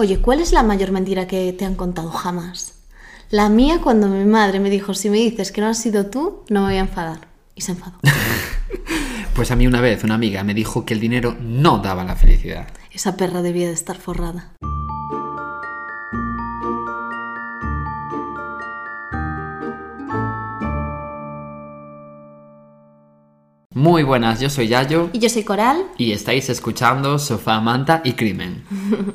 Oye, ¿cuál es la mayor mentira que te han contado jamás? La mía cuando mi madre me dijo, si me dices que no has sido tú, no me voy a enfadar. Y se enfadó. Pues a mí una vez una amiga me dijo que el dinero no daba la felicidad. Esa perra debía de estar forrada. Muy buenas, yo soy Yayo Y yo soy Coral. y estáis escuchando Sofá, Manta y Crimen.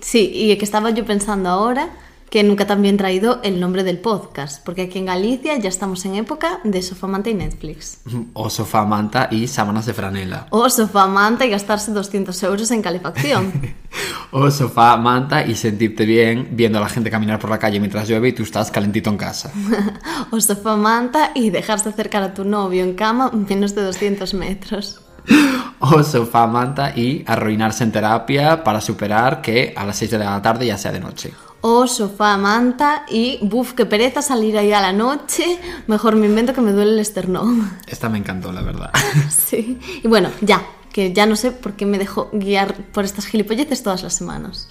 Sí, y que estaba yo pensando ahora que nunca tan bien traído el nombre del podcast, porque aquí en Galicia ya estamos en época de Sofamanta y Netflix. O Sofá, Manta y sábanas de franela. O Sofamanta y gastarse 200 euros en calefacción. O sofá, manta y sentirte bien viendo a la gente caminar por la calle mientras llueve y tú estás calentito en casa. o Sofamanta y dejarse acercar a tu novio en cama menos de 200 metros. O sofá, manta y arruinarse en terapia para superar que a las 6 de la tarde ya sea de noche. O sofá, manta y, buf, qué pereza salir ahí a la noche. Mejor me invento que me duele el esternón. Esta me encantó, la verdad. Sí. Y bueno, ya, que ya no sé por qué me dejo guiar por estas gilipolleces todas las semanas.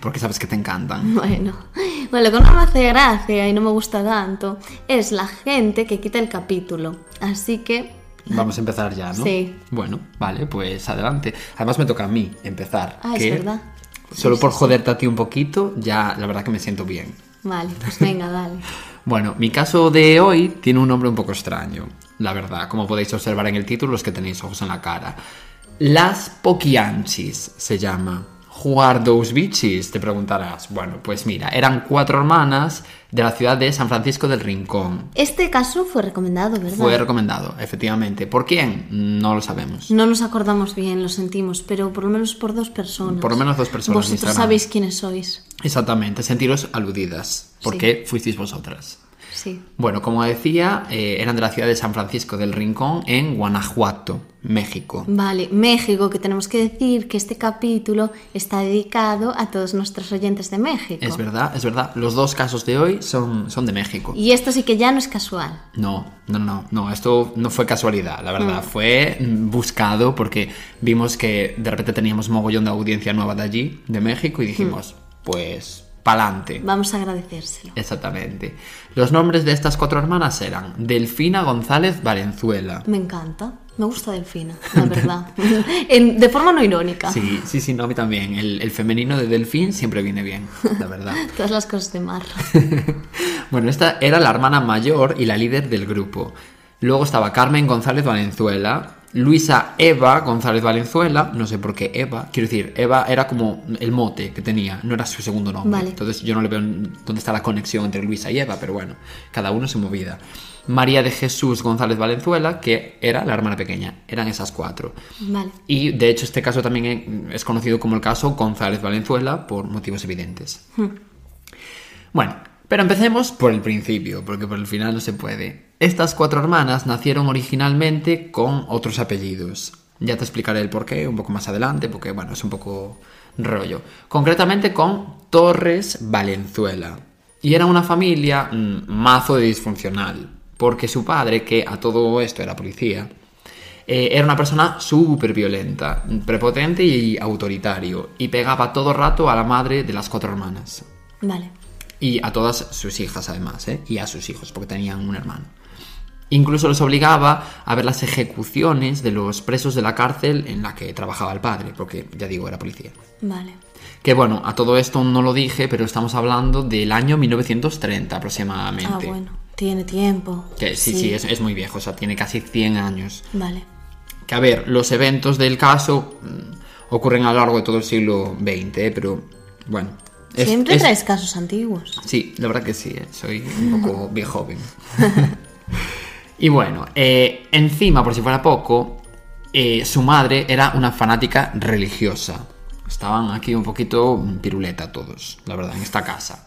Porque sabes que te encantan. Bueno, bueno, lo que no me hace gracia y no me gusta tanto es la gente que quita el capítulo. Así que, Vamos a empezar ya, ¿no? Sí. Bueno, vale, pues adelante. Además me toca a mí empezar. ah, es que verdad. Solo Sí, por sí. joderte a ti un poquito, ya la verdad que me siento bien. Vale, pues venga, dale. Bueno, mi caso de hoy tiene un nombre un poco extraño, la verdad, como podéis observar en el título los que tenéis ojos en la cara. Las Poquianchis se llama. Jugar dos bichis, te preguntarás. Bueno, pues mira, eran cuatro hermanas de la ciudad de San Francisco del Rincón. Este caso fue recomendado, ¿verdad? Fue recomendado, efectivamente. ¿Por quién? No lo sabemos. No nos acordamos bien, lo sentimos, pero por lo menos por dos personas. Por lo menos dos personas Vosotros sabéis quiénes sois. Exactamente, sentiros aludidas, porque fuisteis vosotras. Sí. Bueno, como decía, eh, eran de la ciudad de San Francisco del Rincón, en Guanajuato, México. Vale, México, que tenemos que decir que este capítulo está dedicado a todos nuestros oyentes de México. Es verdad, es verdad. Los dos casos de hoy son, son de México. Y esto sí que ya no es casual. No, no, no, no, esto no fue casualidad, la verdad. Fue mm, buscado porque vimos que de repente teníamos mogollón de audiencia nueva de allí, de México, y dijimos, pues, pa'lante. Vamos a agradecérselo. Exactamente. Los nombres de estas cuatro hermanas eran Delfina González Valenzuela. Me encanta. Me gusta Delfina, la verdad. En- de forma no irónica. Sí, sí, sí, no, a mí también. El, el femenino de Delfín siempre viene bien, la verdad. Todas las cosas de mar. bueno, esta era la hermana mayor y la líder del grupo. Luego estaba Carmen González Valenzuela, Luisa Eva González Valenzuela, no sé por qué Eva, quiero decir, Eva era como el mote que tenía, no era su segundo nombre. Vale. Entonces yo no le veo dónde está la conexión entre Luisa y Eva, pero bueno, cada uno se movida. María de Jesús González Valenzuela, que era la hermana pequeña, eran esas cuatro. Vale. Y de hecho este caso también es conocido como el caso González Valenzuela por motivos evidentes. Bueno, pero empecemos por el principio, porque por el final no se puede. Estas cuatro hermanas nacieron originalmente con otros apellidos. Ya te explicaré el porqué un poco más adelante, porque bueno, es un poco rollo. Concretamente con Torres Valenzuela. Y era una familia mm, mazo de disfuncional, porque su padre, que a todo esto era policía, eh, era una persona súper violenta, prepotente y autoritario, y pegaba todo rato a la madre de las cuatro hermanas. Vale. Y a todas sus hijas, además, ¿eh? Y a sus hijos, porque tenían un hermano. Incluso los obligaba a ver las ejecuciones de los presos de la cárcel en la que trabajaba el padre, porque, ya digo, era policía. Vale. Que bueno, a todo esto no lo dije, pero estamos hablando del año 1930 aproximadamente. Ah, bueno. Tiene tiempo. Que sí, sí, es, es muy viejo, o sea, tiene casi 100 años. Vale. Que a ver, los eventos del caso mm, ocurren a lo largo de todo el siglo XX, ¿eh? pero bueno. Es- Siempre es- traes casos antiguos. Sí, la verdad que sí, ¿eh? soy un poco viejo joven. y bueno, eh, encima, por si fuera poco, eh, su madre era una fanática religiosa. Estaban aquí un poquito piruleta todos, la verdad, en esta casa.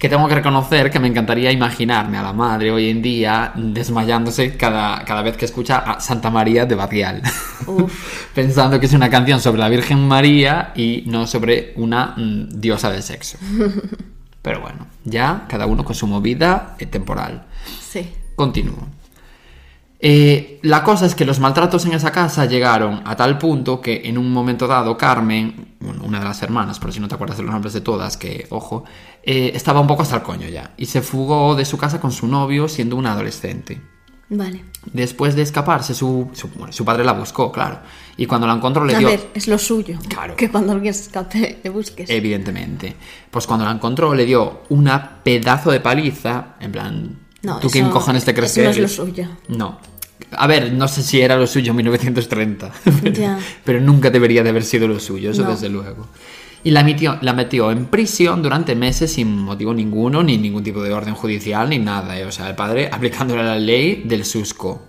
Que tengo que reconocer que me encantaría imaginarme a la madre hoy en día desmayándose cada, cada vez que escucha a Santa María de Badial. Pensando que es una canción sobre la Virgen María y no sobre una mm, diosa del sexo. Pero bueno, ya cada uno con su movida eh, temporal. Sí. Continúo. Eh, la cosa es que los maltratos en esa casa llegaron a tal punto que en un momento dado Carmen, una de las hermanas, por si no te acuerdas de los nombres de todas, que ojo, eh, estaba un poco hasta el coño ya y se fugó de su casa con su novio siendo una adolescente. Vale. Después de escaparse, su, su, bueno, su padre la buscó, claro. Y cuando la encontró le A dio... ver, es lo suyo. Claro. Que cuando alguien se escape le busques. Evidentemente. Pues cuando la encontró le dio una pedazo de paliza, en plan... No, ¿Tú qué cojones te crees eso no es lo suyo. No. A ver, no sé si era lo suyo en 1930, pero, Ya. pero nunca debería de haber sido lo suyo, eso No. desde luego. Y la metió, la metió en prisión durante meses sin motivo ninguno, ni ningún tipo de orden judicial, ni nada. ¿eh? O sea, el padre aplicándole la ley del susco.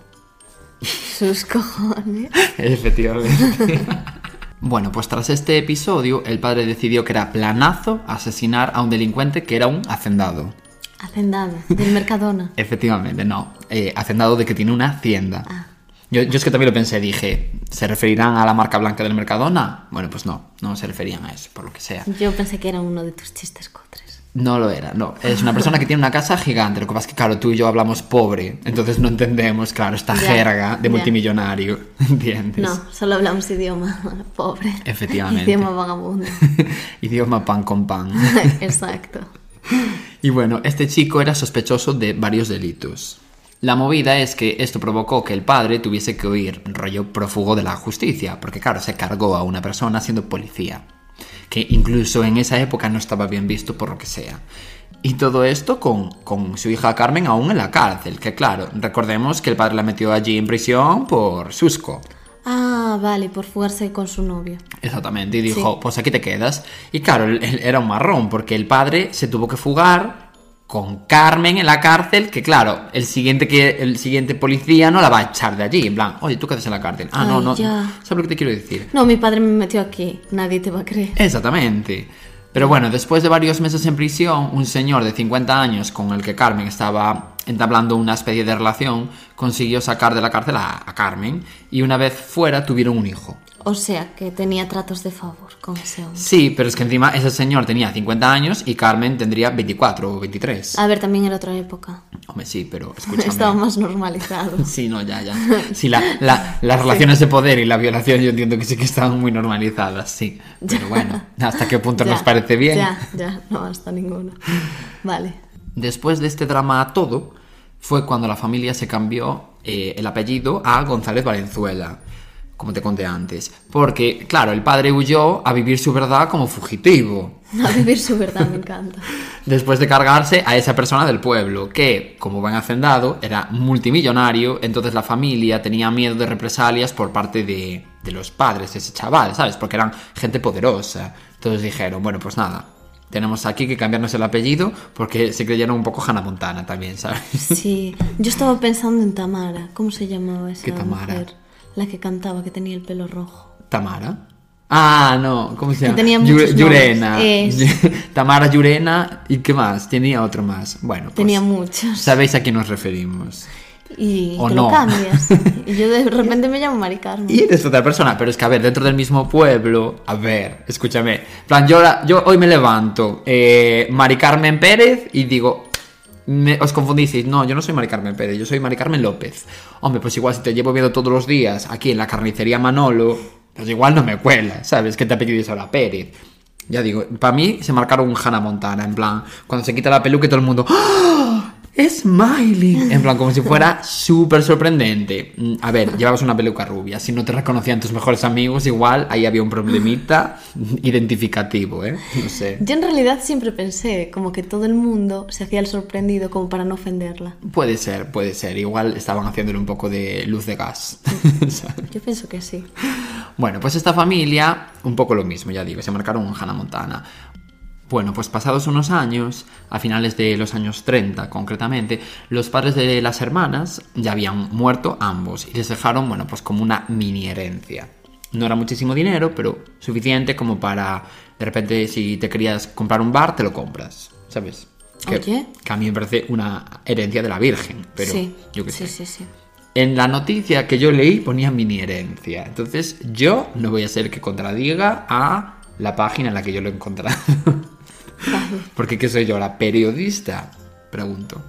Sus cojones. Efectivamente. bueno, pues tras este episodio, el padre decidió que era planazo asesinar a un delincuente que era un hacendado. Hacendado. Del Mercadona. Efectivamente, no. Eh, hacendado de que tiene una hacienda. Ah. Yo, yo es que también lo pensé, dije, ¿se referirán a la marca blanca del Mercadona? Bueno, pues no, no se referían a eso, por lo que sea. Yo pensé que era uno de tus chistes cotres. No lo era, no. Es una persona que tiene una casa gigante. Lo que pasa es que, claro, tú y yo hablamos pobre, entonces no entendemos, claro, esta Ya, jerga de ya. multimillonario, ¿entiendes? No, solo hablamos idioma pobre. Efectivamente. Idioma vagabundo. Idioma pan con pan. Exacto. Y bueno, este chico era sospechoso de varios delitos. La movida es que esto provocó que el padre tuviese que huir, rollo prófugo de la justicia, porque claro, se cargó a una persona siendo policía, que incluso en esa época no estaba bien visto por lo que sea. Y todo esto con, con su hija Carmen aún en la cárcel, que claro, recordemos que el padre la metió allí en prisión por susco. Ah, vale, por fugarse con su novio. Exactamente, y dijo, pues aquí te quedas. Y claro, él- él era un marrón, porque el padre se tuvo que fugar con Carmen en la cárcel, que claro, el siguiente, que, el siguiente policía no la va a echar de allí, en plan, oye, tú quedas en la cárcel. Ah, no, no, ya. ¿sabes lo que te quiero decir? No, mi padre me metió aquí. Nadie te va a creer. Exactamente. Pero bueno, después de varios meses en prisión, un señor de 50 años con el que Carmen estaba entablando una especie de relación, consiguió sacar de la cárcel a, a Carmen y una vez fuera tuvieron un hijo. O sea, que tenía tratos de favor con ese hombre. Sí, pero es que encima ese señor tenía 50 años y Carmen tendría 24 o 23. A ver, también era otra época. Hombre, sí, pero escúchame. Estaba más normalizado. Sí, no, ya, ya. Sí, la, la- las relaciones de poder y la violación yo entiendo que sí que estaban muy normalizadas, sí. Pero bueno, ¿hasta qué punto Ya, nos parece bien? Ya, ya, no, hasta ninguno. Vale. Después de este drama todo, fue cuando la familia se cambió eh, el apellido a González Valenzuela, como te conté antes. Porque, claro, el padre huyó a vivir su verdad como fugitivo. A vivir su verdad me encanta. Después de cargarse a esa persona del pueblo, que, como buen hacendado, era multimillonario, entonces la familia tenía miedo de represalias por parte de, de los padres de ese chaval, ¿sabes? Porque eran gente poderosa. Entonces dijeron, bueno, pues nada, tenemos aquí que cambiarnos el apellido porque se creyeron un poco Hannah Montana también, ¿sabes? Sí, yo estaba pensando en Tamara. ¿Cómo se llamaba esa ¿Qué Tamara? mujer? La que cantaba, que tenía el pelo rojo. Tamara. Ah, no, ¿cómo se llama? tenía Yu- muchos Yurena. nombres. Tamara Yurena. ¿Y qué más? Tenía otro más. Bueno, pues, Tenía muchos. Sabéis a quién nos referimos. Y O que no. lo cambias. Y yo de repente me llamo Mari Carmen. Y eres otra persona, pero es que, a ver, dentro del mismo pueblo, a ver, escúchame. En plan, yo, yo hoy me levanto, eh, Mari Carmen Pérez, y digo, me- os confundisteis, no, yo no soy Mari Carmen Pérez, yo soy Mari Carmen López. Hombre, pues igual si te llevo viendo todos los días aquí en la carnicería Manolo, pues igual no me cuela, ¿sabes? Que te apellido es ahora Pérez. Ya digo, para mí se marcaron un Hannah Montana, en plan, cuando se quita la peluca y todo el mundo, ¡Ah! ¡Es Miley! En plan, como si fuera súper sorprendente. Mm, A ver, llevabas una peluca rubia. Si no te reconocían tus mejores amigos, igual ahí había un problemita identificativo, ¿eh? No sé. Yo en realidad siempre pensé como que todo el mundo se hacía el sorprendido como para no ofenderla. Puede ser, puede ser. Igual estaban haciéndole un poco de luz de gas. Yo pienso que sí. Bueno, pues esta familia, un poco lo mismo, ya digo, se marcaron un Hannah Montana. Bueno, pues pasados unos años, a finales de los años 30 concretamente, los padres de las hermanas ya habían muerto ambos y les dejaron, bueno, pues como una mini herencia. No era muchísimo dinero, pero suficiente como para, de repente, si te querías comprar un bar, te lo compras, ¿sabes? Que, Oye. que a mí me parece una herencia de la Virgen, pero sí, yo qué sí, sé. sí, sí. En la noticia que yo leí ponía mini herencia. Entonces yo no voy a ser que contradiga a la página en la que yo lo he encontrado. Porque ¿qué soy yo? ¿La periodista? Pregunto.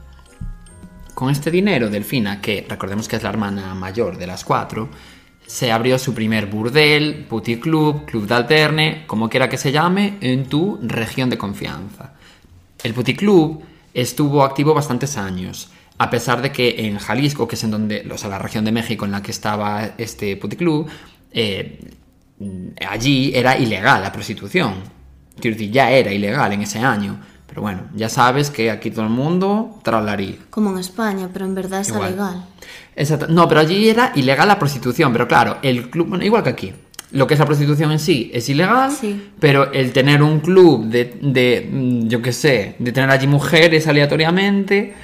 con este dinero, Delfina, que recordemos que es la hermana mayor de las cuatro, se abrió su primer burdel, puticlub, club de alterne, como quiera que se llame, en tu región de confianza. El puticlub estuvo activo bastantes años, a pesar de que en Jalisco, que es en donde, o sea, la región de México en la que estaba este puticlub, eh, allí era ilegal la prostitución. Quiero decir, ya era ilegal en ese año. Pero bueno, ya sabes que aquí todo el mundo tralarí. Como en España, pero en verdad es Igual. legal. Exacto. No, pero allí era ilegal la prostitución, pero claro, el club, bueno, igual que aquí. Lo que es la prostitución en sí es ilegal, Sí. pero el tener un club de, de, mm, yo qué sé, de tener allí mujeres aleatoriamente,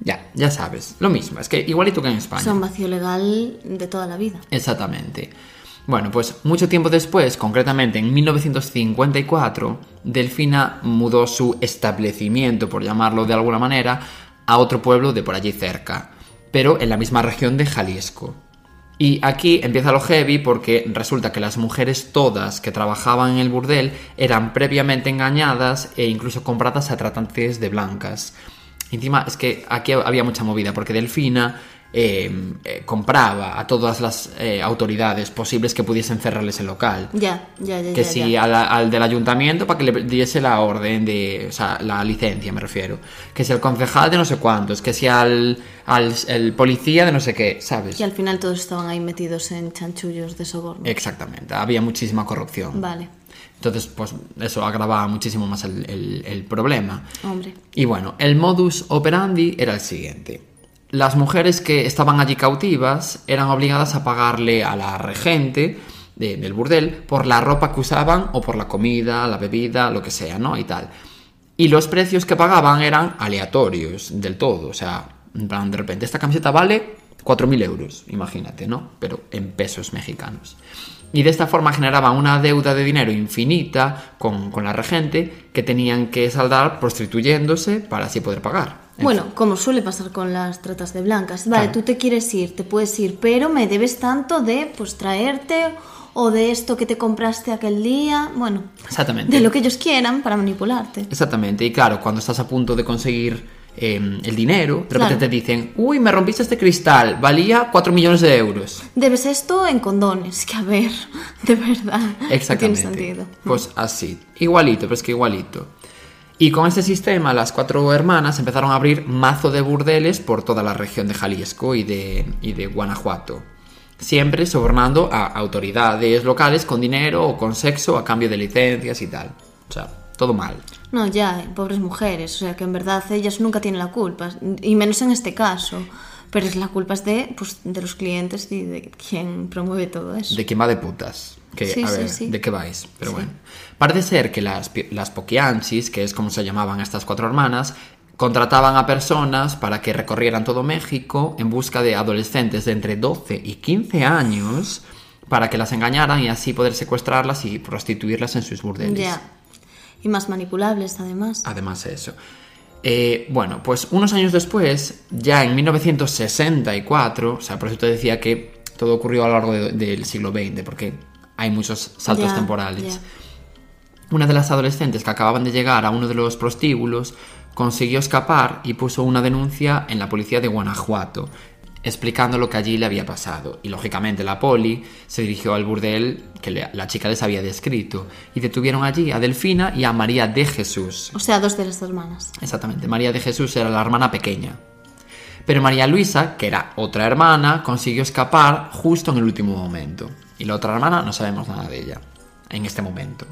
ya, ya sabes, lo mismo, es que igualito que en España. Es un vacío legal de toda la vida. Exactamente. Bueno, pues mucho tiempo después, concretamente en 1954, Delfina mudó su establecimiento, por llamarlo de alguna manera, a otro pueblo de por allí cerca, pero en la misma región de Jalisco. Y aquí empieza lo heavy porque resulta que las mujeres todas que trabajaban en el burdel eran previamente engañadas e incluso compradas a tratantes de blancas. Encima es que aquí había mucha movida porque Delfina eh, eh, compraba a todas las eh, autoridades posibles que pudiesen cerrarles el local. Ya, ya, ya. Que ya, si ya. al, al del ayuntamiento para que le diese la orden de, o sea, la licencia me refiero. Que si al concejal de no sé cuántos, que si al, al el policía de no sé qué, ¿sabes? Y al final todos estaban ahí metidos en chanchullos de soborno. Exactamente, había muchísima corrupción. Vale, Entonces, pues eso agravaba muchísimo más el, el- el problema. hombre. Y bueno, el modus operandi era el siguiente. Las mujeres que estaban allí cautivas eran obligadas a pagarle a la regente de- del burdel por la ropa que usaban o por la comida, la bebida, lo que sea, ¿no? Y tal. Y los precios que pagaban eran aleatorios del todo. O sea, de repente, esta camiseta vale 4.000 euros, imagínate, ¿no? Pero en pesos mexicanos. Y de esta forma generaban una deuda de dinero infinita con, con la regente que tenían que saldar prostituyéndose para así poder pagar. En Bueno, como suele pasar con las tratas de blancas. Vale, Claro. tú te quieres ir, te puedes ir, pero me debes tanto de pues traerte o de esto que te compraste aquel día. Bueno, Exactamente. de lo que ellos quieran para manipularte. Exactamente. Y claro, cuando estás a punto de conseguir eh, el dinero, de repente Claro. te dicen, uy, me rompiste este cristal, valía 4 millones de euros. Debes esto en condones, que a ver, de verdad. No tiene Exactamente. sentido. Pues así, igualito, pero es que igualito. Y con este sistema, las cuatro hermanas empezaron a abrir mazo de burdeles por toda la región de Jalisco y de, y de Guanajuato. Siempre sobornando a autoridades locales con dinero o con sexo a cambio de licencias y tal. O sea, todo mal. No, ya, pobres mujeres, o sea que en verdad ellas nunca tienen la culpa, y menos en este caso. Pero es la culpa es de, pues, de los clientes y de quien promueve todo eso. De quién va de putas. Que, Sí, a sí, ver, sí. ¿de qué vais? Pero bueno. Parece ser que las, las poquianchis, que es como se llamaban estas cuatro hermanas, contrataban a personas para que recorrieran todo México en busca de adolescentes de entre 12 y 15 años para que las engañaran y así poder secuestrarlas y prostituirlas en sus burdeles. Ya. Y más manipulables, además. Además de eso. Eh, bueno, pues unos años después, ya en 1964, o sea, por eso te decía que todo ocurrió a lo largo de- del siglo XX, porque hay muchos saltos temporales. Una de las adolescentes que acababan de llegar a uno de los prostíbulos consiguió escapar y puso una denuncia en la policía de Guanajuato, explicando lo que allí le había pasado. Y lógicamente la poli se dirigió al burdel que le- la chica les había descrito y detuvieron allí a Delfina y a María de Jesús. O sea, dos de las hermanas. Exactamente, María de Jesús era la hermana pequeña. Pero María Luisa, que era otra hermana, consiguió escapar justo en el último momento. Y la otra hermana no sabemos nada de ella en este momento.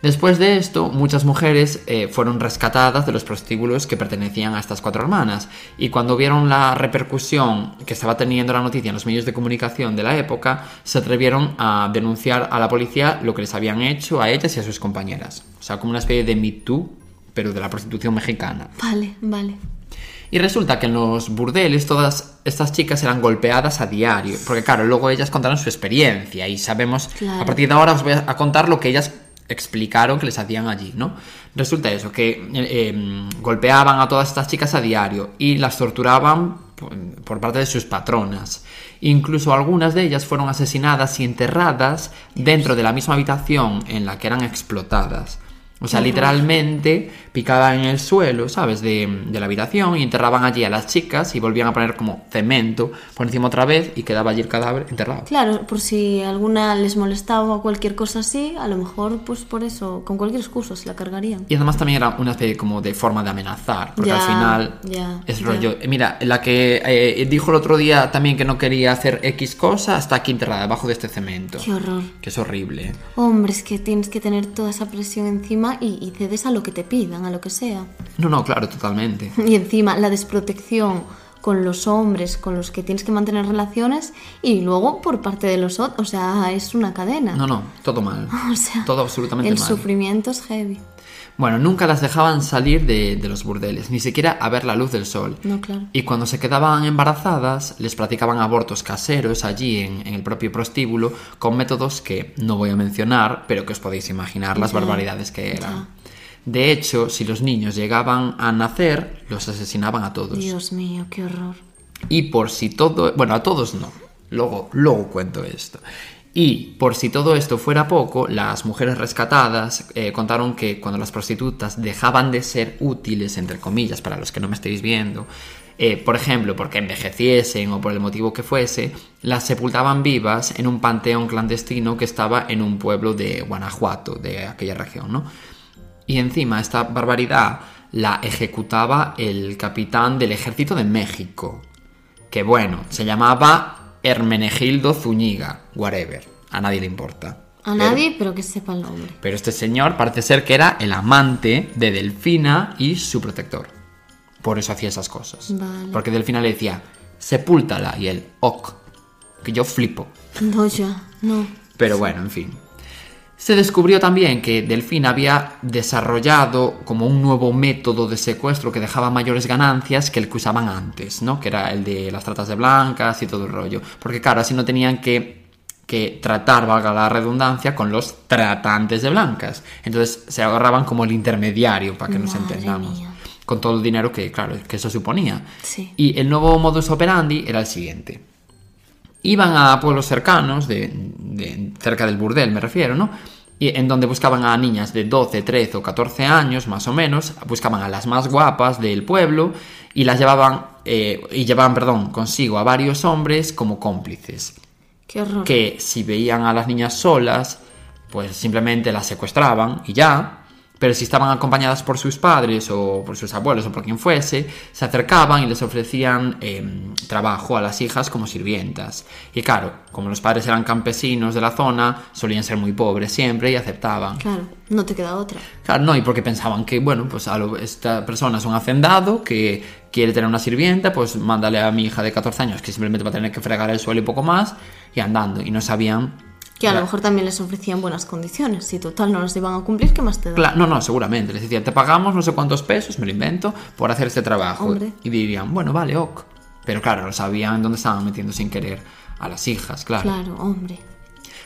Después de esto, muchas mujeres eh, fueron rescatadas de los prostíbulos que pertenecían a estas cuatro hermanas. Y cuando vieron la repercusión que estaba teniendo la noticia en los medios de comunicación de la época, se atrevieron a denunciar a la policía lo que les habían hecho a ellas y a sus compañeras. O sea, como una especie de Me Too, pero de la prostitución mexicana. Vale, vale. Y resulta que en los burdeles todas estas chicas eran golpeadas a diario, porque claro, luego ellas contaron su experiencia y sabemos, Claro. a partir de ahora os voy a contar lo que ellas explicaron que les hacían allí, ¿no? Resulta eso, que eh, eh, golpeaban a todas estas chicas a diario y las torturaban por, parte de sus patronas. Incluso algunas de ellas fueron asesinadas y enterradas dentro de la misma habitación en la que eran explotadas. O sea, literalmente picaban en el suelo, ¿sabes? De, de la habitación y enterraban allí a las chicas y volvían a poner como cemento por encima otra vez y quedaba allí el cadáver enterrado. Claro, por si alguna les molestaba o cualquier cosa así, a lo mejor pues por eso, con cualquier excusa se la cargarían. Y además también era una especie como de forma de amenazar, porque Ya, al final ya, es ya. rollo. Mira, la que eh, dijo el otro día también que no quería hacer X cosa está aquí enterrada debajo de este cemento. Qué horror. Que es horrible. Hombre, es que tienes que tener toda esa presión encima y, y cedes a lo que te pidan, a lo que sea. No, no, claro, totalmente. Y encima la desprotección con los hombres con los que tienes que mantener relaciones y luego por parte de los otros, o sea, es una cadena. No, no, todo mal. O sea, todo absolutamente el mal. sufrimiento es heavy. Bueno, nunca las dejaban salir de, de los burdeles, ni siquiera a ver la luz del sol. No, claro. Y cuando se quedaban embarazadas, les practicaban abortos caseros allí en, en el propio prostíbulo con métodos que no voy a mencionar, pero que os podéis imaginar las Ya, barbaridades que eran. ya. De hecho, si los niños llegaban a nacer, los asesinaban a todos. Dios mío, qué horror. Y por si todo, bueno, a todos no. Luego, luego cuento esto. Y por si todo esto fuera poco, las mujeres rescatadas eh, contaron que cuando las prostitutas dejaban de ser útiles, entre comillas, para los que no me estéis viendo, eh, por ejemplo, porque envejeciesen o por el motivo que fuese, las sepultaban vivas en un panteón clandestino que estaba en un pueblo de Guanajuato, de aquella región, ¿no? Y encima esta barbaridad la ejecutaba el capitán del ejército de México, que bueno, se llamaba Hermenegildo Zúñiga, whatever, a nadie le importa. A nadie, pero que sepa el nombre. Pero este señor parece ser que era el amante de Delfina y su protector. Por eso hacía esas cosas. Vale. Porque Delfina le decía, sepúltala, y él, ok, que yo flipo. No, ya, no. Pero bueno, en fin. Se descubrió también que Delfín había desarrollado como un nuevo método de secuestro que dejaba mayores ganancias que el que usaban antes, ¿no? Que era el de las tratas de blancas y todo el rollo. Porque claro, así no tenían que, que tratar, valga la redundancia, con los tratantes de blancas. Entonces se agarraban como el intermediario, para que nos entendamos. mía. Con todo el dinero que, claro, que eso suponía. Sí. Y el nuevo modus operandi era el siguiente iban a pueblos cercanos, de, de- cerca del burdel me refiero, ¿no? Y en donde buscaban a niñas de 12, 13 o 14 años, más o menos, buscaban a las más guapas del pueblo y las llevaban, eh, y llevaban, perdón, consigo a varios hombres como cómplices, Qué horror. que si veían a las niñas solas, pues simplemente las secuestraban y ya. Pero si estaban acompañadas por sus padres o por sus abuelos o por quien fuese, se acercaban y les ofrecían eh, trabajo a las hijas como sirvientas. Y claro, como los padres eran campesinos de la zona, solían ser muy pobres siempre y aceptaban. Claro, no te queda otra. Claro, no, y porque pensaban que, bueno, pues a lo- esta persona es un hacendado que quiere tener una sirvienta, pues mándale a mi hija de 14 años que simplemente va a tener que fregar el suelo y poco más, y andando. Y no sabían. Que a lo mejor también les ofrecían buenas condiciones. Si total no las iban a cumplir, ¿qué más te da? Cla- no, no, seguramente. Les decían, te pagamos no sé cuántos pesos, me lo invento, por hacer este trabajo. Hombre. Y dirían, bueno, vale, ok. Pero claro, no sabían dónde estaban metiendo sin querer a las hijas, claro. Claro, hombre.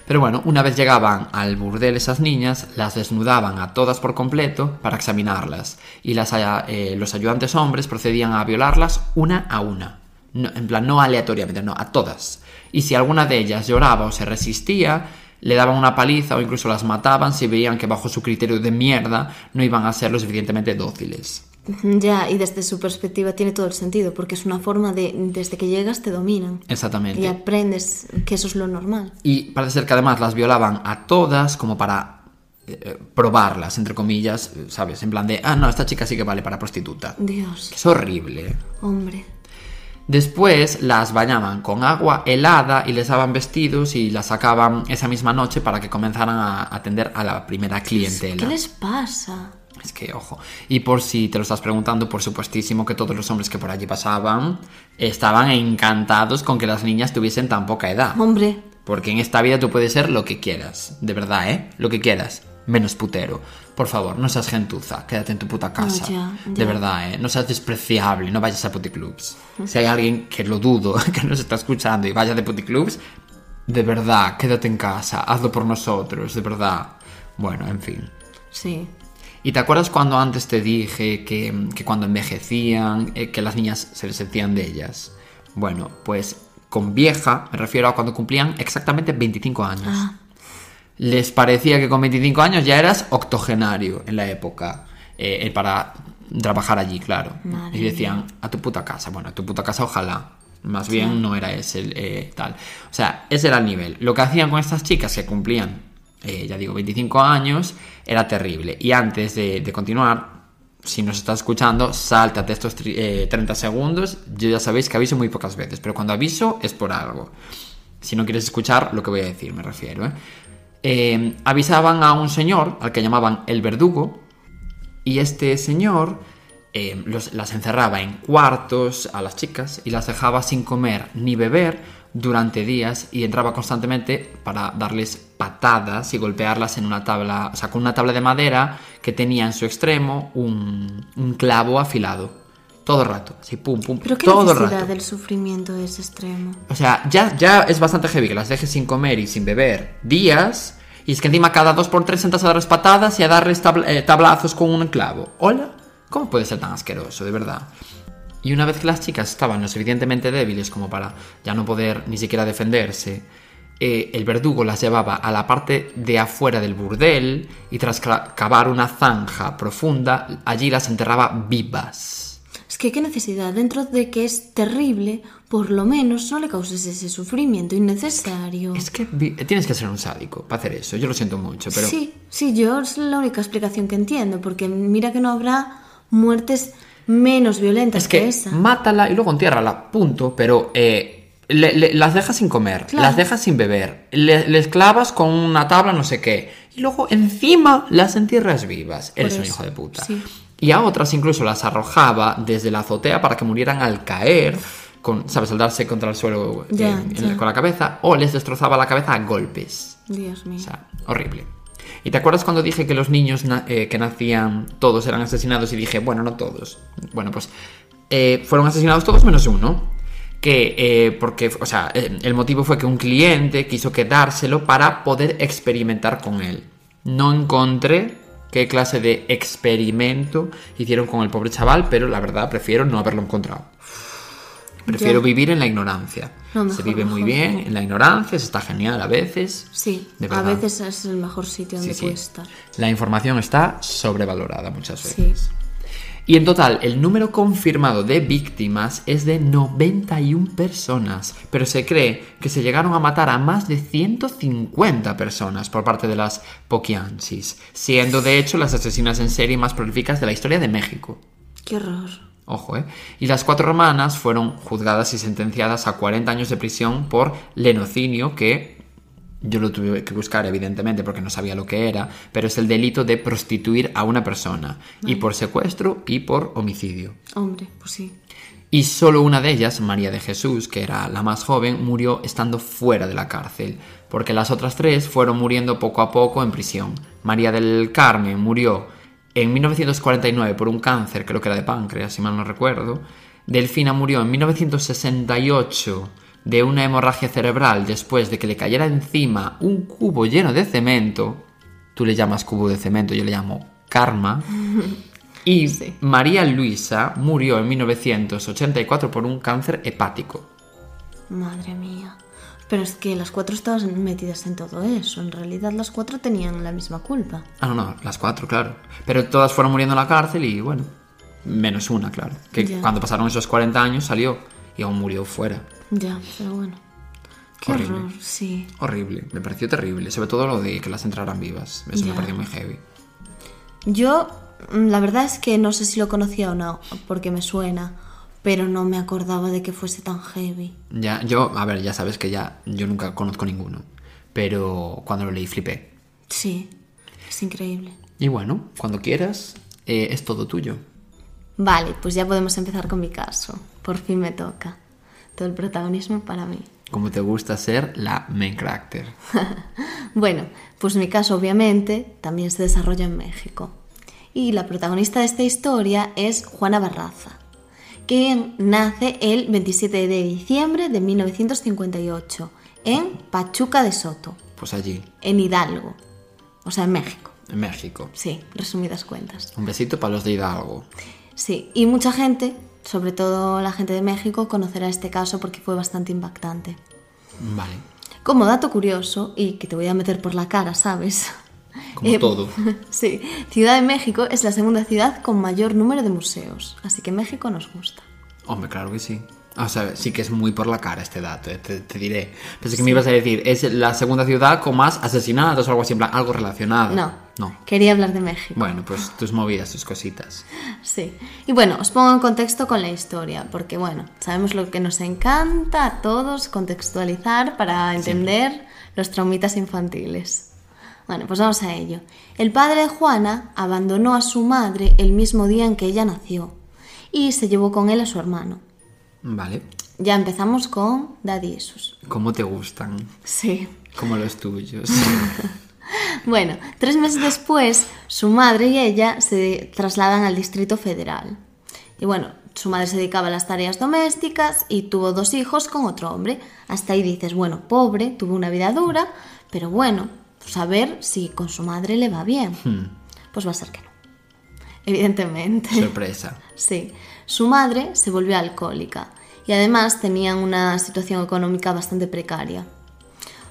Pero bueno, una vez llegaban al burdel esas niñas, las desnudaban a todas por completo para examinarlas. Y las, eh, los ayudantes hombres procedían a violarlas una a una. No, en plan, no aleatoriamente, no, a todas. Y si alguna de ellas lloraba o se resistía, le daban una paliza o incluso las mataban si veían que bajo su criterio de mierda no iban a ser lo suficientemente dóciles. Ya, y desde su perspectiva tiene todo el sentido, porque es una forma de, desde que llegas te dominan. Exactamente. Y aprendes que eso es lo normal. Y parece ser que además las violaban a todas como para eh, probarlas, entre comillas, ¿sabes? En plan de, ah, no, esta chica sí que vale para prostituta. Dios, Es horrible. hombre. Después las bañaban con agua helada y les daban vestidos y las sacaban esa misma noche para que comenzaran a atender a la primera clientela. ¿Qué les pasa? Es que, ojo. Y por si te lo estás preguntando, por supuestísimo que todos los hombres que por allí pasaban estaban encantados con que las niñas tuviesen tan poca edad. Hombre, Porque en esta vida tú puedes ser lo que quieras. De verdad, ¿eh? Lo que quieras. Menos putero. Por favor, no seas gentuza. Quédate en tu puta casa. ya, De ya. verdad, ¿eh? No seas despreciable. No vayas a puticlubs. Si hay alguien que lo dudo, que nos está escuchando y vaya de puticlubs, de verdad, quédate en casa. Hazlo por nosotros. De verdad. Bueno, en fin. sí. ¿Y te acuerdas cuando antes te dije que, que cuando envejecían, eh, que las niñas se dessentían de ellas? Bueno, pues con vieja me refiero a cuando cumplían exactamente 25 años. Ah, les parecía que con 25 años ya eras octogenario en la época eh, eh, para trabajar allí, claro. Madre y decían, a tu puta casa. Bueno, a tu puta casa ojalá. Más bien no era ese eh, tal. O sea, ese era el nivel. Lo que hacían con estas chicas que cumplían, eh, ya digo, 25 años, era terrible. Y antes de, de continuar, si nos estás escuchando, sáltate estos eh, 30 segundos. Yo ya sabéis que aviso muy pocas veces, pero cuando aviso es por algo. Si no quieres escuchar lo que voy a decir, me refiero. ¿eh? Eh, avisaban a un señor al que llamaban el verdugo, y este señor eh, los- las encerraba en cuartos a las chicas y las dejaba sin comer ni beber durante días y entraba constantemente para darles patadas y golpearlas en una tabla, o sea, con una tabla de madera que tenía en su extremo un, un clavo afilado. Todo el rato, así pum, pum, Pero qué todo el rato. del sufrimiento es extremo. O sea, ya, ya es bastante heavy que las dejes sin comer y sin beber días. Y es que encima cada dos por tres entras a darles patadas y a darles eh, tablazos con un clavo. ¿Hola? ¿Cómo puede ser tan asqueroso, de verdad? Y una vez que las chicas estaban lo suficientemente débiles como para ya no poder ni siquiera defenderse, eh, el verdugo las llevaba a la parte de afuera del burdel y tras cavar una zanja profunda, allí las enterraba vivas. Es que qué necesidad, dentro de que es terrible, por lo menos no le causes ese sufrimiento innecesario. Es que tienes que ser un sádico para hacer eso. Yo lo siento mucho, pero... Sí, sí, yo es la única explicación que entiendo, porque mira que no habrá muertes menos violentas Es que esa. mátala y luego entiérrala, punto. Pero eh, le- le- las dejas sin comer, Claro. las dejas sin beber, le- les clavas con una tabla, no sé qué. Y luego encima las entierras vivas. Eres un hijo de puta. sí. Y a otras incluso las arrojaba desde la azotea para que murieran al caer, con, ¿sabes? Al darse contra el suelo en- con la cabeza, o les destrozaba la cabeza a golpes. Dios mío. O sea, horrible. ¿Y te acuerdas cuando dije que los niños na- eh, que nacían todos eran asesinados y dije, bueno, no todos? Bueno, pues eh, fueron asesinados todos menos uno. Que, eh, porque, o sea, el motivo fue que un cliente quiso quedárselo para poder experimentar con él. No encontré qué clase de experimento hicieron con el pobre chaval, pero la verdad prefiero no haberlo encontrado. Prefiero vivir en la ignorancia. No, se mejor, vive muy mejor. bien en la ignorancia, se está genial a veces. Sí, De a veces es el mejor sitio donde Sí, sí. puedes estar. La información está sobrevalorada muchas Sí. Y en total, el número confirmado de víctimas es de 91 personas, pero se cree que se llegaron a matar a más de 150 personas por parte de las Poquianchis, siendo de hecho las asesinas en serie más prolíficas de la historia de México. Qué horror. Ojo, ¿eh? Y las cuatro hermanas fueron juzgadas y sentenciadas a 40 años de prisión por lenocinio, que yo lo tuve que buscar, evidentemente, porque no sabía lo que era, pero es el delito de prostituir a una persona, y por secuestro y por homicidio. Hombre, pues sí. Y solo una de ellas, María de Jesús, que era la más joven, murió estando fuera de la cárcel, porque las otras tres fueron muriendo poco a poco en prisión. María del Carmen murió en 1949 por un cáncer, creo que era de páncreas, si mal no recuerdo. Delfina murió en 1968 de una hemorragia cerebral después de que le cayera encima un cubo lleno de cemento. Tú le llamas cubo de cemento, yo le llamo karma. Y Sí. María Luisa murió en 1984 por un cáncer hepático. Madre mía. Pero es que las cuatro estaban metidas en todo eso. En realidad las cuatro tenían la misma culpa. Ah, no, no, las cuatro, claro. Pero todas fueron muriendo en la cárcel y bueno, menos una, claro. Que Ya. cuando pasaron esos 40 años salió y aún murió fuera. Ya, pero bueno. Qué Horrible. horror, sí. Horrible, me pareció terrible. Sobre todo lo de que las entraran vivas. Eso me Ya. pareció muy heavy. Yo, mm, la verdad es que no sé si lo conocía o no, porque me suena, pero no me acordaba de que fuese tan heavy. Ya, yo, a ver, ya sabes que ya yo nunca conozco ninguno. Pero cuando lo leí flipé. Sí, es increíble. Y bueno, cuando quieras, eh, es todo tuyo. Vale, pues ya podemos empezar con mi caso. Por fin me toca. Todo el protagonismo para mí. Como te gusta ser la main character. Bueno, pues mi caso obviamente también se desarrolla en México. Y la protagonista de esta historia es Juana Barraza, que nace el 27 de diciembre de 1958 en Pachuca de Soto, Pues allí, en Hidalgo, o sea, en México. en México. Sí, resumidas cuentas. Un besito para los de Hidalgo. Sí, y mucha gente, sobre todo la gente de México, conocerá este caso porque fue bastante impactante. Vale. Como dato curioso, y que te voy a meter por la cara, ¿sabes? Como Eh, todo. Sí, Ciudad de México es la segunda ciudad con mayor número de museos, así que México nos gusta. Hombre, claro que sí. O sea, sí que es muy por la cara este dato, eh, te, te diré. Pensé que me ibas a decir, es la segunda ciudad con más asesinatos o algo así, en plan, algo relacionado. No, No. quería hablar de México. Bueno, pues tus movidas, tus cositas. Sí. Y bueno, os pongo en contexto con la historia, porque bueno, sabemos lo que nos encanta a todos contextualizar para entender los traumitas infantiles. Bueno, pues vamos a ello. El padre de Juana abandonó a su madre el mismo día en que ella nació y se llevó con él a su hermano. Vale. Ya empezamos con Daddy Issues. ¿Cómo te gustan? Sí. Como los tuyos. Bueno, tres meses después, su madre y ella se trasladan al Distrito Federal. Y bueno, su madre se dedicaba a las tareas domésticas y tuvo dos hijos con otro hombre. Hasta ahí dices, bueno, pobre, tuvo una vida dura, pero bueno, pues a ver si con su madre le va bien. Pues va a ser que no. Evidentemente. Sorpresa. Sí, su madre se volvió alcohólica y además tenían una situación económica bastante precaria.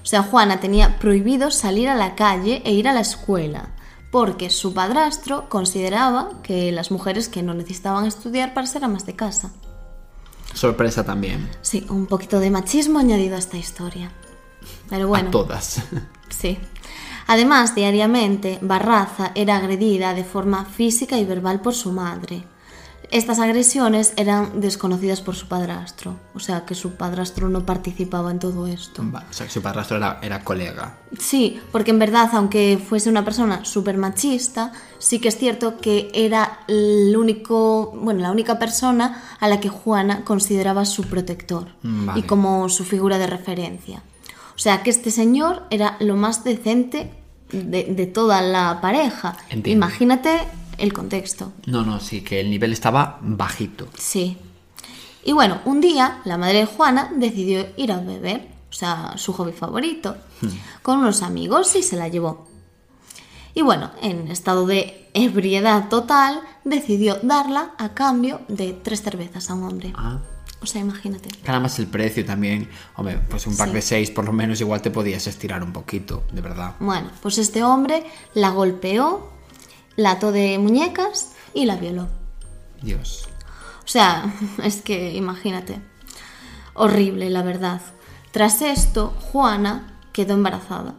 O sea, Juana tenía prohibido salir a la calle e ir a la escuela porque su padrastro consideraba que las mujeres que no necesitaban estudiar para ser amas de casa. Sorpresa también. Sí, un poquito de machismo añadido a esta historia. Pero bueno. A todas. Sí. Además, diariamente, Barraza era agredida de forma física y verbal por su madre. Estas agresiones eran desconocidas por su padrastro, o sea que su padrastro no participaba en todo esto. O sea, que su padrastro era, era colega. Sí, porque en verdad, aunque fuese una persona súper machista, sí que es cierto que era el único, bueno, la única persona a la que Juana consideraba su protector Mm, vale. y como su figura de referencia. O sea que este señor era lo más decente de, de toda la pareja. Entiendo. Imagínate el contexto. No, no, sí, que el nivel estaba bajito. Sí. Y bueno, un día la madre de Juana decidió ir a beber, o sea, su hobby favorito, con unos amigos y se la llevó. Y bueno, en estado de ebriedad total, decidió darla a cambio de tres cervezas a un hombre. Ah. O sea, imagínate. Nada más el precio también. Hombre, pues un pack Sí. de seis por lo menos igual te podías estirar un poquito, de verdad. Bueno, pues este hombre la golpeó, la ató de muñecas y la violó. Dios. O sea, es que imagínate. Horrible, la verdad. Tras esto, Juana quedó embarazada.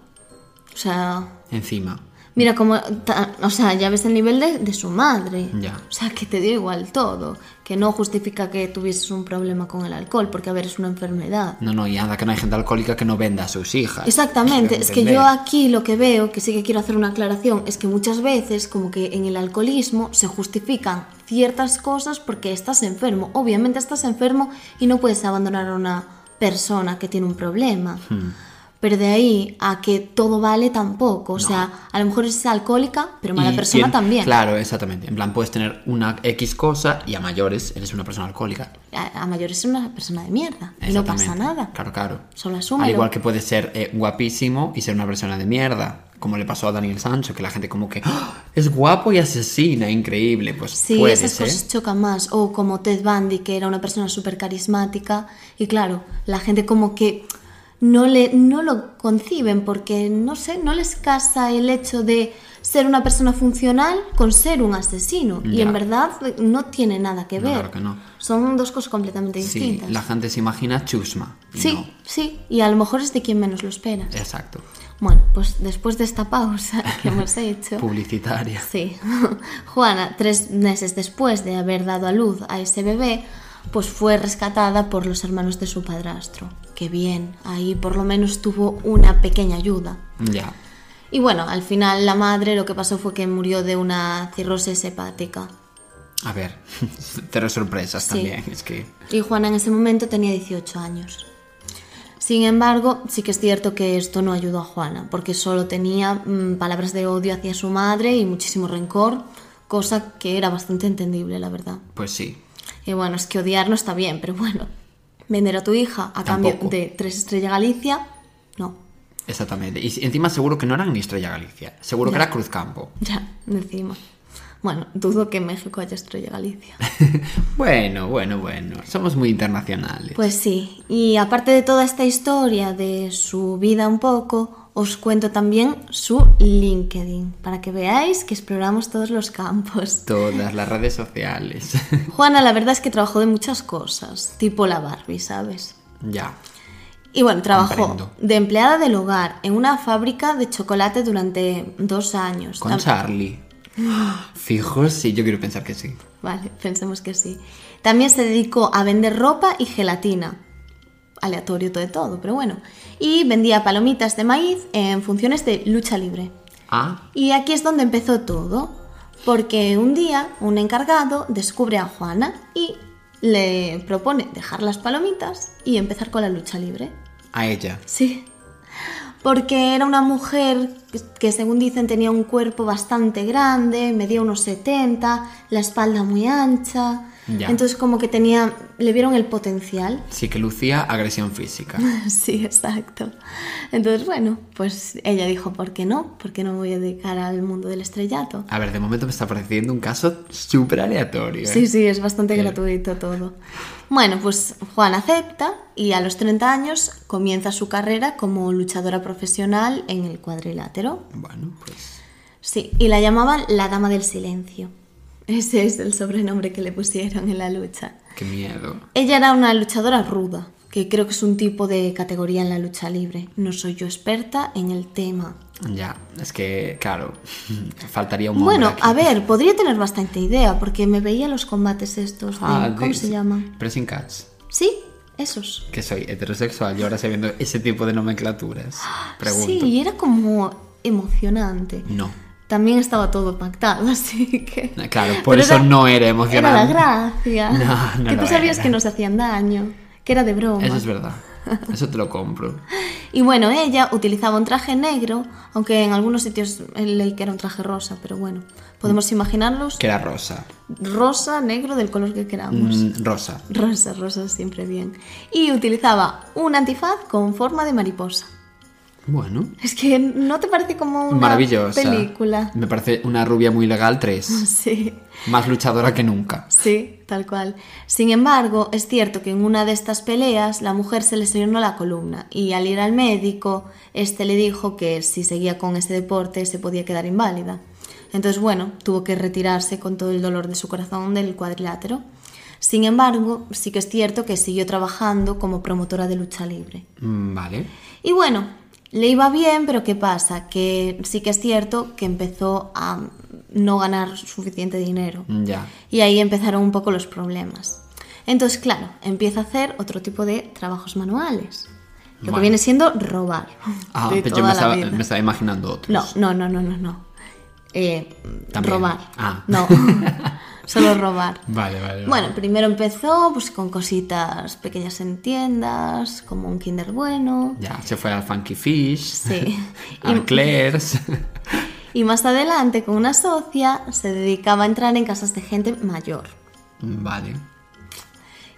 O sea, Encima. Mira cómo... ta- O sea, ya ves el nivel de, de su madre. Ya. O sea, que te dio igual todo. Que no justifica que tuvieses un problema con el alcohol, porque a ver, es una enfermedad. No, no, y anda que no hay gente alcohólica que no venda a sus hijas. Exactamente, es que yo aquí lo que veo, que sí que quiero hacer una aclaración, es que muchas veces como que en el alcoholismo se justifican ciertas cosas porque estás enfermo. Obviamente estás enfermo y no puedes abandonar a una persona que tiene un problema. Hmm. Pero de ahí a que todo vale tampoco. O sea, a lo mejor es alcohólica, pero mala Y persona también. Claro, exactamente. En plan, puedes tener una X cosa y a mayores eres una persona alcohólica. A, a mayores es una persona de mierda. Y no pasa nada. Claro, claro. Solo Al asúmelo. igual que puede ser eh, guapísimo y ser una persona de mierda. Como le pasó a Daniel Sancho, que la gente como que "Ah, es guapo y asesina, increíble. Pues Sí, puede esas ser. cosas chocan más. O como Ted Bundy, que era una persona súper carismática. Y claro, la gente como que no, le, no lo conciben porque, no sé, no les casa el hecho de ser una persona funcional con ser un asesino. Y en verdad no tiene nada que No, ver. claro que no. Son dos cosas completamente Sí, distintas. la gente se imagina chusma. Sí, no. sí. Y a lo mejor es de quien menos lo espera. Exacto. Bueno, pues después de esta pausa que hemos hecho... Publicitaria. Sí. Juana, tres meses después de haber dado a luz a ese bebé, pues fue rescatada por los hermanos de su padrastro. Qué bien, ahí por lo menos tuvo una pequeña ayuda. Ya. Y bueno, al final la madre lo que pasó fue que murió de una cirrosis hepática. A ver, cero sorpresas Sí. también. Es que. Y Juana en ese momento tenía 18 años. Sin embargo, sí que es cierto que esto no ayudó a Juana, porque solo tenía mm, palabras de odio hacia su madre y muchísimo rencor, cosa que era bastante entendible, la verdad. Pues sí. Y bueno, es que odiar no está bien, pero bueno, vender a tu hija a cambio de tres estrellas Galicia, no. Exactamente. Y encima seguro que no eran ni Estrella Galicia. Seguro que era Cruz Campo. Ya, encima. Bueno, dudo que en México haya Estrella Galicia. bueno, bueno, bueno. Somos muy internacionales. Pues sí. Y aparte de toda esta historia de su vida un poco, os cuento también su LinkedIn, para que veáis que exploramos todos los campos. Todas las redes sociales. Juana, la verdad es que trabajó de muchas cosas, tipo la Barbie, ¿sabes? ya. Y bueno, trabajó Comprendo. de empleada del hogar en una fábrica de chocolate durante dos años. Con Charlie. Fijo, sí, yo quiero pensar que sí. Vale, pensemos que sí. También se dedicó a vender ropa y gelatina. Aleatorio todo de todo, pero bueno. Y vendía palomitas de maíz en funciones de lucha libre. Ah, Y aquí es donde empezó todo, porque un día un encargado descubre a Juana y le propone dejar las palomitas y empezar con la lucha libre. a ella. Sí. Porque era una mujer que- que según dicen tenía un cuerpo bastante grande, medía unos 70, la espalda muy ancha. Ya. Entonces como que tenía, le vieron el potencial. Sí que lucía agresión física. Sí, exacto. Entonces, bueno, pues ella dijo, ¿por qué no? ¿Por qué no me voy a dedicar al mundo del estrellato? A ver, de momento me está pareciendo un caso súper aleatorio. ¿eh? Sí, sí, es bastante Sí. gratuito todo. Bueno, pues Juan acepta y a los 30 años comienza su carrera como luchadora profesional en el cuadrilátero. Bueno, pues. Sí, y la llamaban la Dama del Silencio. Ese es el sobrenombre que le pusieron en la lucha. Qué miedo. Ella era una luchadora ruda, que creo que es un tipo de categoría en la lucha libre. No soy yo experta en el tema. Ya, es que, claro, faltaría un Bueno, aquí. a ver, podría tener bastante idea, porque me veía los combates estos de... Ah, ¿Cómo de- se llaman? Pressing Catch. Sí, esos. Que soy heterosexual y ahora sé viendo ese tipo de nomenclaturas. Pregunto. Sí, y era como emocionante. No. También estaba todo pactado, así que... Claro, por Pero eso era- no era emocionante. Era la gracia. No, no que tú sabías era. que no se hacían daño, que era de broma. Eso es verdad. Eso te lo compro. Y bueno, ella utilizaba un traje negro, aunque en algunos sitios leí que era un traje rosa, pero bueno, podemos imaginarlos Que era rosa. rosa, negro, del color que queramos. Mm, rosa. Rosa, rosa, siempre bien. Y utilizaba un antifaz con forma de mariposa. Bueno. Es que no te parece como una Maravillosa. película. Me parece una rubia muy legal, tres. Sí, Más luchadora que nunca. sí, tal cual. Sin embargo, es cierto que en una de estas peleas la mujer se lesionó la columna y al ir al médico, este le dijo que si seguía con ese deporte se podía quedar inválida. Entonces, bueno, tuvo que retirarse con todo el dolor de su corazón del cuadrilátero. Sin embargo, sí que es cierto que siguió trabajando como promotora de lucha libre. Mm, Vale. Y bueno, le iba bien, pero ¿qué pasa? Que sí que es cierto que empezó a no ganar suficiente dinero. Mm, Ya. Y ahí empezaron un poco los problemas. Entonces, claro, empieza a hacer otro tipo de trabajos manuales. Lo que viene siendo robar. Ah, pero yo me estaba, vida. me estaba imaginando otros. No, no, no, no, no, no. Eh, robar. Ah. No, solo robar. Vale, vale. vale. Bueno, primero empezó pues con cositas pequeñas en tiendas, como un Kinder Bueno. Ya, se fue al Funky Fish. Sí. Al Claire's. Y más adelante, con una socia, se dedicaba a entrar en casas de gente mayor. vale.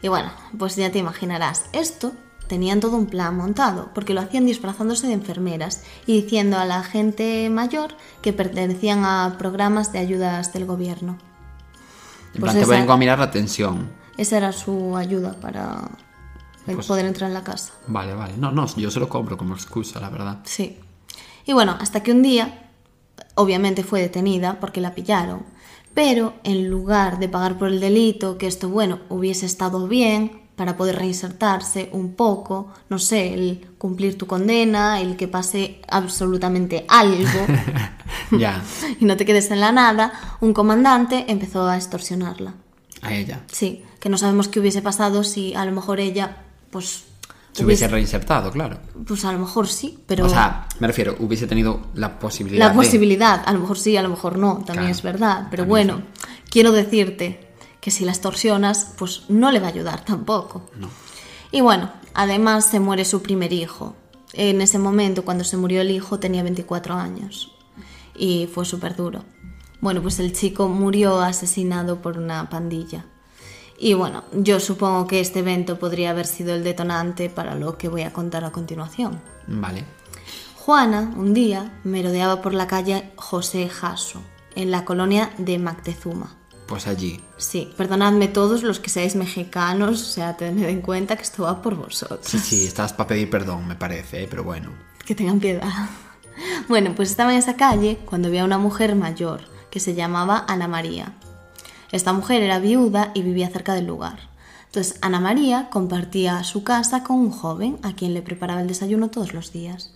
Y bueno, pues ya te imaginarás, esto tenían todo un plan montado, porque lo hacían disfrazándose de enfermeras y diciendo a la gente mayor que pertenecían a programas de ayudas del gobierno. En Pues plan, te esa- vengo a mirar la tensión. Esa era su ayuda para el Pues- poder entrar en la casa. Vale, vale. No, no, yo se lo compro como excusa, la verdad. Sí. Y bueno, hasta que un día, obviamente fue detenida porque la pillaron, pero en lugar de pagar por el delito, que esto, bueno, hubiese estado bien para poder reinsertarse un poco, no sé, el cumplir tu condena, el que pase absolutamente algo ya, y no te quedes en la nada, un comandante empezó a extorsionarla. a ella. Sí, que no sabemos qué hubiese pasado si a lo mejor ella, pues... Se hubiese reinsertado, claro. Pues a lo mejor sí, pero... O sea, me refiero, hubiese tenido la posibilidad. La de- posibilidad, a lo mejor sí, a lo mejor no, también Claro, es verdad. Pero bueno, quiero decirte que si la extorsionas, pues no le va a ayudar tampoco. No. Y bueno, además se muere su primer hijo. En ese momento, cuando se murió el hijo, tenía 24 años. Y fue súper duro. Bueno, pues el chico murió asesinado por una pandilla. Y bueno, yo supongo que este evento podría haber sido el detonante para lo que voy a contar a continuación. Vale. Juana, un día, merodeaba por la calle José Jasso, en la colonia de Mactezuma. Pues allí. Sí, perdonadme todos los que seáis mexicanos, o sea, tened en cuenta que esto va por vosotros. Sí, sí, estás para pedir perdón, me parece, ¿eh? pero bueno. Que tengan piedad. Bueno, pues estaba en esa calle cuando vi a una mujer mayor que se llamaba Ana María. Esta mujer era viuda y vivía cerca del lugar. Entonces, Ana María compartía su casa con un joven a quien le preparaba el desayuno todos los días.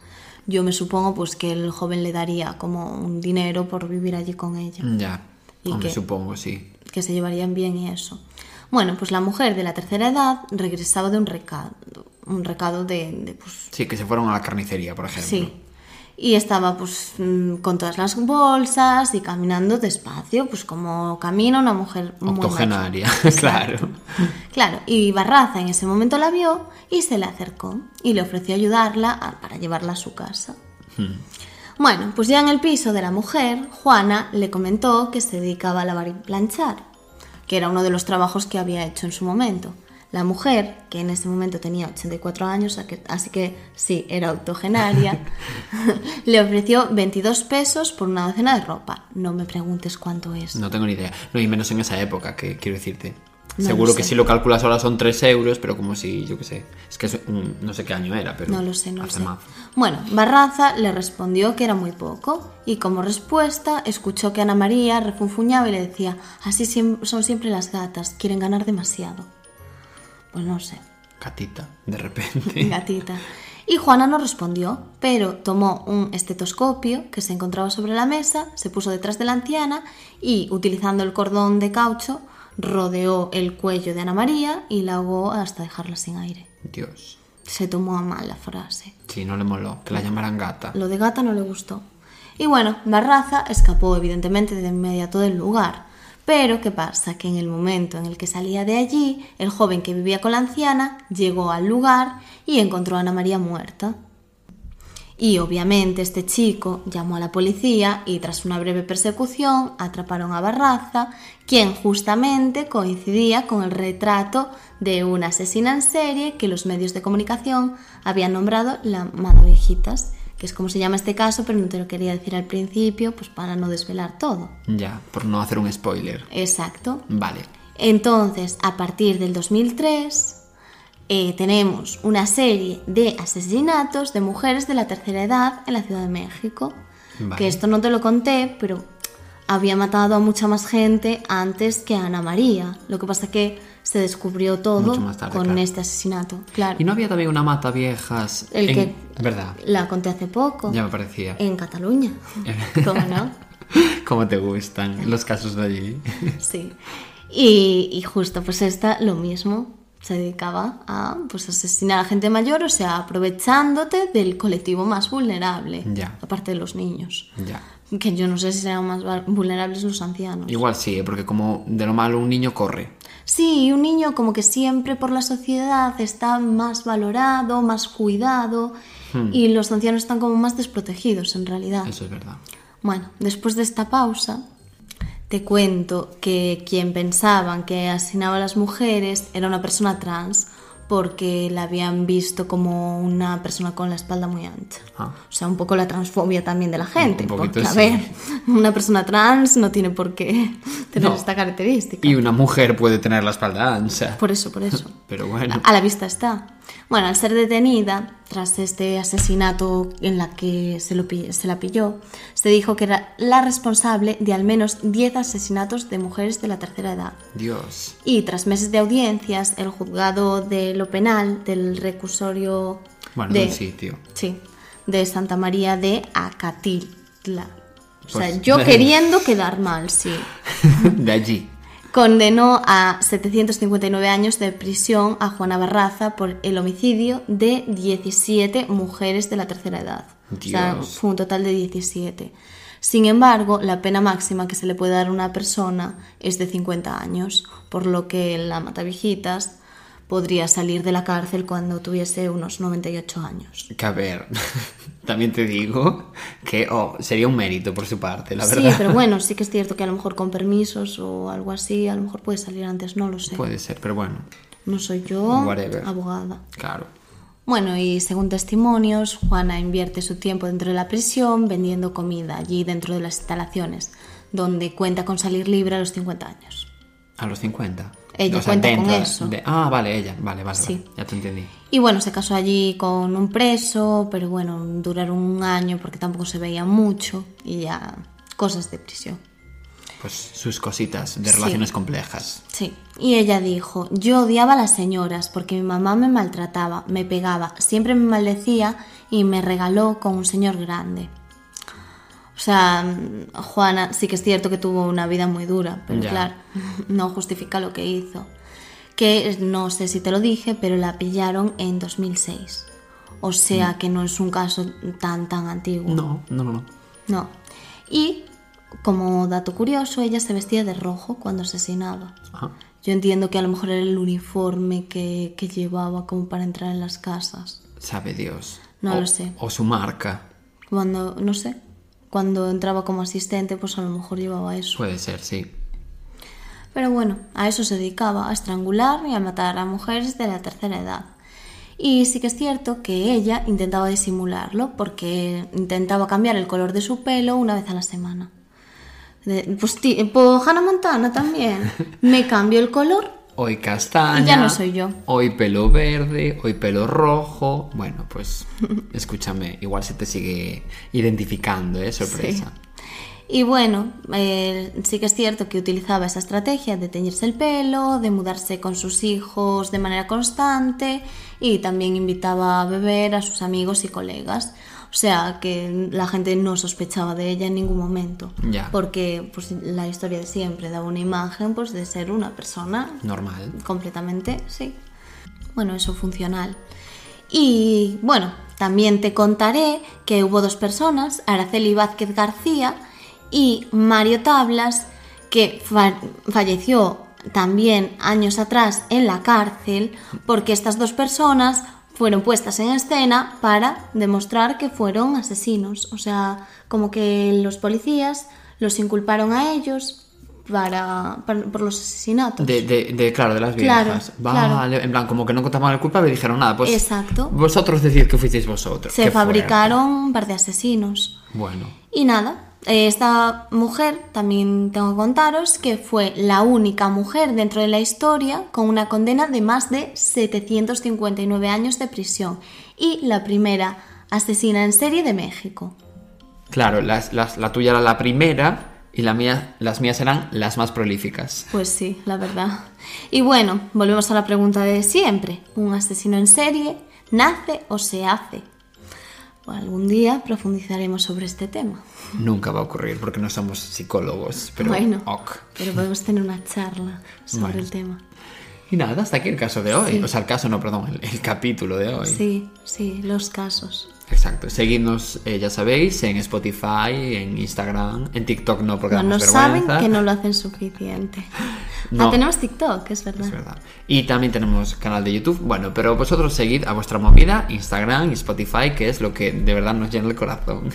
Yo me supongo pues que el joven le daría como un dinero por vivir allí con ella. Ya, ¿Y hombre, qué? supongo, sí. que se llevarían bien y eso. Bueno, pues la mujer de la tercera edad regresaba de un recado, un recado de, de, pues Sí, que se fueron a la carnicería, por ejemplo. sí. Y estaba pues mm, con todas las bolsas y caminando despacio, pues como camina una mujer. Octogenaria, claro. Claro, y Barraza en ese momento la vio y se le acercó y le ofreció ayudarla a- para llevarla a su casa. Bueno, pues ya en el piso de la mujer, Juana le comentó que se dedicaba a lavar y planchar, que era uno de los trabajos que había hecho en su momento. La mujer, que en ese momento tenía 84 años, así que sí, era octogenaria, le ofreció 22 pesos por una docena de ropa. No me preguntes cuánto es. No tengo ni idea. No, y menos en esa época, que quiero decirte. No Seguro que si lo calculas ahora son 3 euros, pero como si, yo qué sé. Es que es un- no sé qué año era, pero. No lo sé, no lo sé. mazo. Bueno, Barraza le respondió que era muy poco y como respuesta escuchó que Ana María refunfuñaba y le decía, así son siempre las gatas, quieren ganar demasiado. Pues no sé, Catita, de repente. gatita. Y Juana no respondió, pero tomó un estetoscopio que se encontraba sobre la mesa, se puso detrás de la anciana y, utilizando el cordón de caucho, rodeó el cuello de Ana María y la ahogó hasta dejarla sin aire. Dios. Se tomó a mal la frase. Sí, no le moló. Que la llamaran gata. Lo de gata no le gustó. Y bueno, Barraza escapó evidentemente de inmediato del lugar. Pero ¿qué pasa? Que en el momento en el que salía de allí, el joven que vivía con la anciana llegó al lugar y encontró a Ana María muerta. Y obviamente este chico llamó a la policía y tras una breve persecución atraparon a Barraza, quien justamente coincidía con el retrato de una asesina en serie que los medios de comunicación habían nombrado la Matavijitas, que es como se llama este caso, pero no te lo quería decir al principio, pues para no desvelar todo. Ya, por no hacer un spoiler. Exacto. Vale. Entonces, a partir del 2003, eh, tenemos una serie de asesinatos de mujeres de la tercera edad en la Ciudad de México. Vale. Que esto no te lo conté, pero había matado a mucha más gente antes que a Ana María. Lo que pasa que se descubrió todo tarde, con claro. este asesinato. Claro. ¿Y no había también una mata viejas? El en- que- ¿Verdad? La conté hace poco. Ya me parecía. En Cataluña. ¿Cómo no? ¿Cómo te gustan los casos de allí? Sí. Y, y justo, pues esta lo mismo. Se dedicaba a pues, asesinar a gente mayor, o sea, aprovechándote del colectivo más vulnerable. Ya. Aparte de los niños. ya. Que yo no sé si serán más vulnerables los ancianos. Igual sí, ¿eh? porque como de lo malo un niño corre. Sí, un niño como que siempre por la sociedad está más valorado, más cuidado. Y los ancianos están como más desprotegidos en realidad. Eso es verdad. Bueno, después de esta pausa, te cuento que quien pensaban que asesinaba a las mujeres era una persona trans porque la habían visto como una persona con la espalda muy ancha. Ah. O sea, un poco la transfobia también de la gente. Un porque, a sí. ver, una persona trans no tiene por qué tener No. esta característica. Y una mujer puede tener la espalda ancha. Por eso, por eso. Pero bueno. A la vista está. Bueno, al ser detenida, tras este asesinato en la que se, lo se la pilló, se dijo que era la responsable de al menos 10 asesinatos de mujeres de la tercera edad. Dios. Y tras meses de audiencias, el juzgado de lo penal del recursorio Bueno, de, un sitio. Sí, de Santa María de Acatitla. O sea, Pues- yo queriendo quedar mal, sí de allí. Condenó a 759 años de prisión a Juana Barraza por el homicidio de 17 mujeres de la tercera edad. O sea, fue un total de 17. Sin embargo, la pena máxima que se le puede dar a una persona es de 50 años, por lo que la Matavijitas podría salir de la cárcel cuando tuviese unos 98 años. Que a ver, también te digo que oh, sería un mérito por su parte, la Sí, verdad. pero bueno, sí que es cierto que a lo mejor con permisos o algo así, a lo mejor puede salir antes, no lo sé. Puede ser, pero bueno, No soy yo Whatever. abogada. claro. Bueno, y según testimonios, Juana invierte su tiempo dentro de la prisión vendiendo comida allí dentro de las instalaciones. donde cuenta con salir libre a los 50 años. A los 50. Ella cuenta con eso. de- Ah, vale, ella. Vale, vale, Sí. vale. Ya te entendí. Y bueno, se casó allí con un preso, pero bueno, duraron un año porque tampoco se veía mucho y ya cosas de prisión. Pues sus cositas de Sí. relaciones complejas. Sí. Y ella dijo, yo odiaba a las señoras porque mi mamá me maltrataba, me pegaba, siempre me maldecía y me regaló con un señor grande. O sea, mm, Juana sí que es cierto que tuvo una vida muy dura, pero Ya. claro, no justifica lo que hizo. Que no sé si te lo dije, pero la pillaron en 2006. O sea que no es un caso tan tan antiguo. No, no, no. no. No. Y, como dato curioso, ella se vestía de rojo cuando asesinaba. Ajá. Yo entiendo que a lo mejor era el uniforme que, que llevaba como para entrar en las casas. Sabe Dios. No O- lo sé. O su marca. Cuando, no sé, cuando entraba como asistente, pues a lo mejor llevaba eso. Puede ser, sí. Pero bueno, a eso se dedicaba, a estrangular y a matar a mujeres de la tercera edad. Y sí que es cierto que ella intentaba disimularlo porque intentaba cambiar el color de su pelo una vez a la semana. De- pues, ti- pues Hannah Montana también. Me cambió el color. Hoy castaña. Ya no soy yo. Hoy pelo verde, hoy pelo rojo. Bueno, pues escúchame, igual se te sigue identificando, ¿eh? Sorpresa. Y bueno, eh, sí que es cierto que utilizaba esa estrategia de teñirse el pelo, de mudarse con sus hijos de manera constante y también invitaba a beber a sus amigos y colegas. O sea que la gente no sospechaba de ella en ningún momento. Ya. Porque pues, la historia de siempre daba una imagen pues, de ser una persona Normal. completamente, sí. Bueno, eso funcional. Y bueno, también te contaré que hubo dos personas, Araceli Vázquez García y Mario Tablas, que fa- falleció también años atrás en la cárcel, porque estas dos personas fueron puestas en escena para demostrar que fueron asesinos. O sea, como que los policías los inculparon a ellos para, para- por los asesinatos. De, de, de, claro, de las Claro, viejas. claro. vale, en plan, como que no contaban el culpable y dijeron nada, pues. Exacto. Vosotros decid que fuisteis vosotros. Se fabricaron un par de asesinos. Bueno, Y nada, esta mujer también tengo que contaros que fue la única mujer dentro de la historia con una condena de más de 759 años de prisión y la primera asesina en serie de México. claro, las, las- la tuya era la primera y la mía, las mías eran las más prolíficas. Pues sí, la verdad. Y bueno, volvemos a la pregunta de siempre. ¿Un asesino en serie nace o se hace? Algún día profundizaremos sobre este tema. Nunca va a ocurrir porque no somos psicólogos, pero bueno, ok. pero podemos tener una charla sobre Bueno. el tema. Y nada, hasta aquí el caso de hoy. Sí. O sea, el caso no, perdón, el, el capítulo de hoy. Sí, sí, los casos. Exacto. Seguidnos, eh, ya sabéis, en Spotify, en Instagram, en TikTok no, porque No, no saben que no lo hacen suficiente. No. Ah, tenemos TikTok, es verdad. Es verdad. Y también tenemos canal de YouTube. Bueno, pero vosotros seguid a vuestra movida, Instagram y Spotify, que es lo que de verdad nos llena el corazón.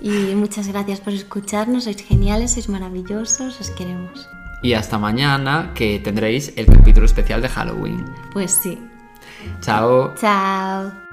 Y muchas gracias por escucharnos, sois geniales, sois maravillosos, os queremos. Y hasta mañana, que tendréis el capítulo especial de Halloween. Pues sí. Chao. Chao.